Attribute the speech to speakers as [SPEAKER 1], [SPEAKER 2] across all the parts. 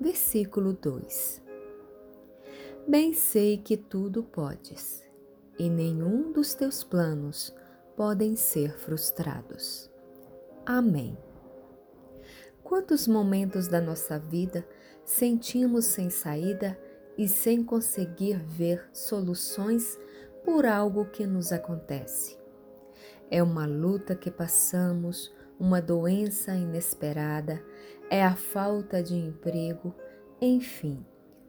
[SPEAKER 1] versículo 2. Bem sei que tudo podes, e nenhum dos teus planos podem ser frustrados. Amém. Quantos momentos da nossa vida sentimos sem saída e sem conseguir ver soluções por algo que nos acontece? É uma luta que passamos, uma doença inesperada, é a falta de emprego, enfim,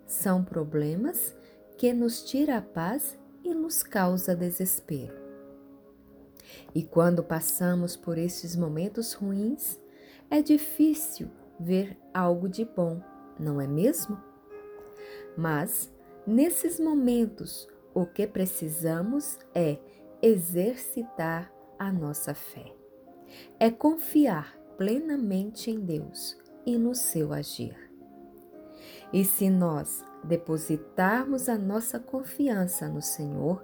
[SPEAKER 1] são problemas que nos tira a paz e nos causa desespero. E quando passamos por esses momentos ruins, é difícil ver algo de bom, não é mesmo? Mas, nesses momentos, o que precisamos é exercitar a nossa fé. É confiar plenamente em Deus e no seu agir. E se nós depositarmos a nossa confiança no Senhor,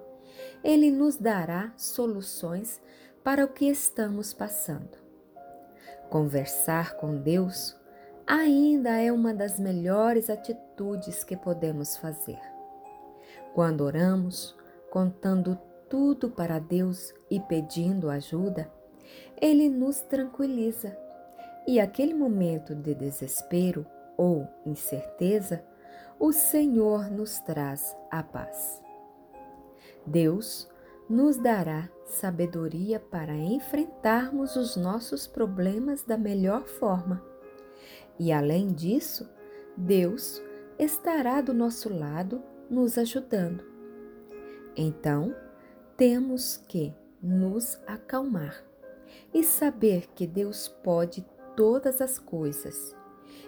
[SPEAKER 1] Ele nos dará soluções para o que estamos passando. Conversar com Deus ainda é uma das melhores atitudes que podemos fazer. Quando oramos, contando tudo para Deus e pedindo ajuda, Ele nos tranquiliza e aquele momento de desespero ou incerteza, o Senhor nos traz a paz. Deus nos dará sabedoria para enfrentarmos os nossos problemas da melhor forma. E além disso, Deus estará do nosso lado nos ajudando. Então, temos que nos acalmar e saber que Deus pode todas as coisas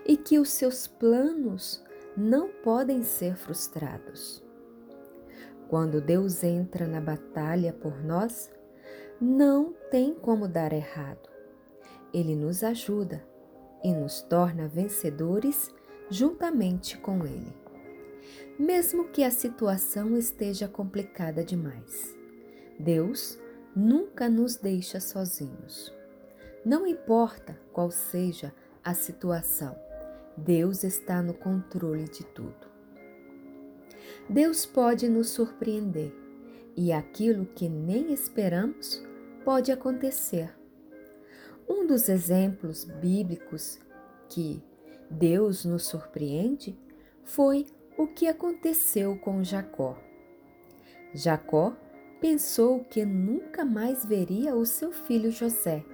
[SPEAKER 1] e que os seus planos não podem ser frustrados. Quando Deus entra na batalha por nós, não tem como dar errado. Ele nos ajuda e nos torna vencedores juntamente com Ele. Mesmo que a situação esteja complicada demais, Deus nunca nos deixa sozinhos. Não importa qual seja a situação, Deus está no controle de tudo. Deus pode nos surpreender e aquilo que nem esperamos pode acontecer. Um dos exemplos bíblicos que Deus nos surpreende foi o que aconteceu com Jacó. Jacó pensou que nunca mais veria o seu filho José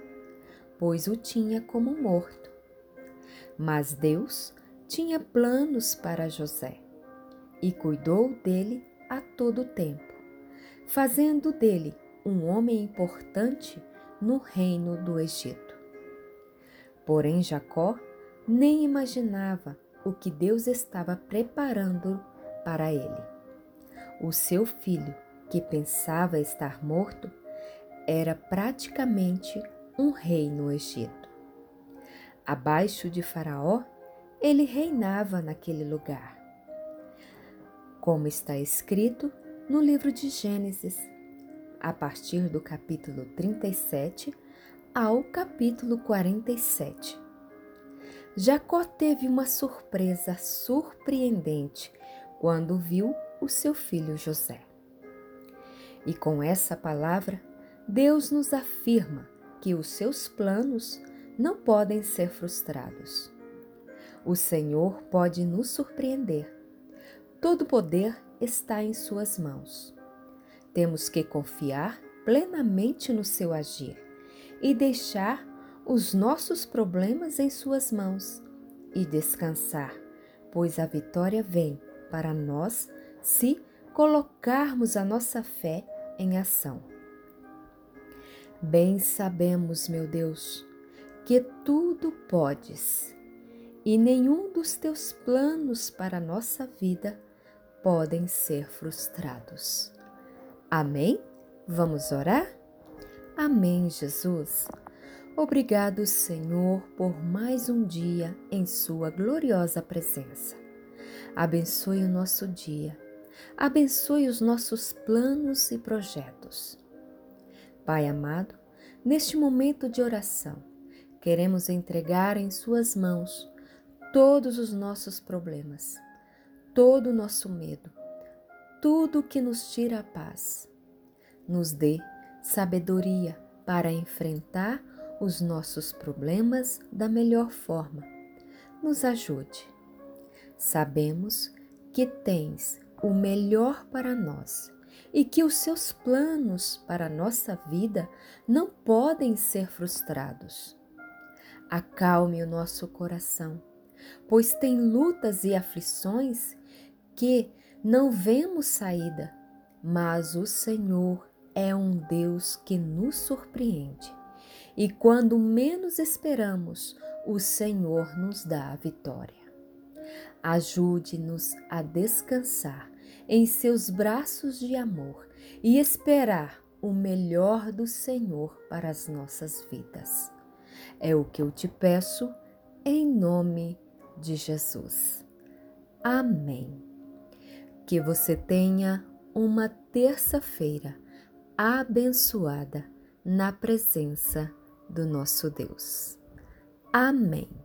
[SPEAKER 1] pois o tinha como morto. Mas Deus tinha planos para José e cuidou dele a todo tempo, fazendo dele um homem importante no reino do Egito. Porém, Jacó nem imaginava o que Deus estava preparando para ele. O seu filho, que pensava estar morto, era praticamente um rei no Egito. Abaixo de Faraó, ele reinava naquele lugar. Como está escrito no livro de Gênesis, a partir do capítulo 37 ao capítulo 47. Jacó teve uma surpresa surpreendente quando viu o seu filho José. E com essa palavra, Deus nos afirma que os seus planos não podem ser frustrados. O Senhor pode nos surpreender. Todo poder está em Suas mãos. Temos que confiar plenamente no seu agir e deixar os nossos problemas em Suas mãos e descansar, pois a vitória vem para nós se colocarmos a nossa fé em ação. Bem sabemos, meu Deus, que tudo podes, e nenhum dos teus planos para a nossa vida podem ser frustrados. Amém? Vamos orar? Amém, Jesus. Obrigado, Senhor, por mais um dia em Sua gloriosa presença. Abençoe o nosso dia. Abençoe os nossos planos e projetos. Pai amado, neste momento de oração, queremos entregar em Suas mãos todos os nossos problemas, todo o nosso medo, tudo que nos tira a paz. Nos dê sabedoria para enfrentar os nossos problemas da melhor forma. Nos ajude. Sabemos que tens o melhor para nós e que os seus planos para a nossa vida não podem ser frustrados. Acalme o nosso coração, pois tem lutas e aflições que não vemos saída, mas o Senhor é um Deus que nos surpreende. E quando menos esperamos, o Senhor nos dá a vitória. Ajude-nos a descansar em seus braços de amor e esperar o melhor do Senhor para as nossas vidas. É o que eu te peço em nome de Jesus. Amém. Que você tenha uma terça-feira abençoada na presença do nosso Deus. Amém.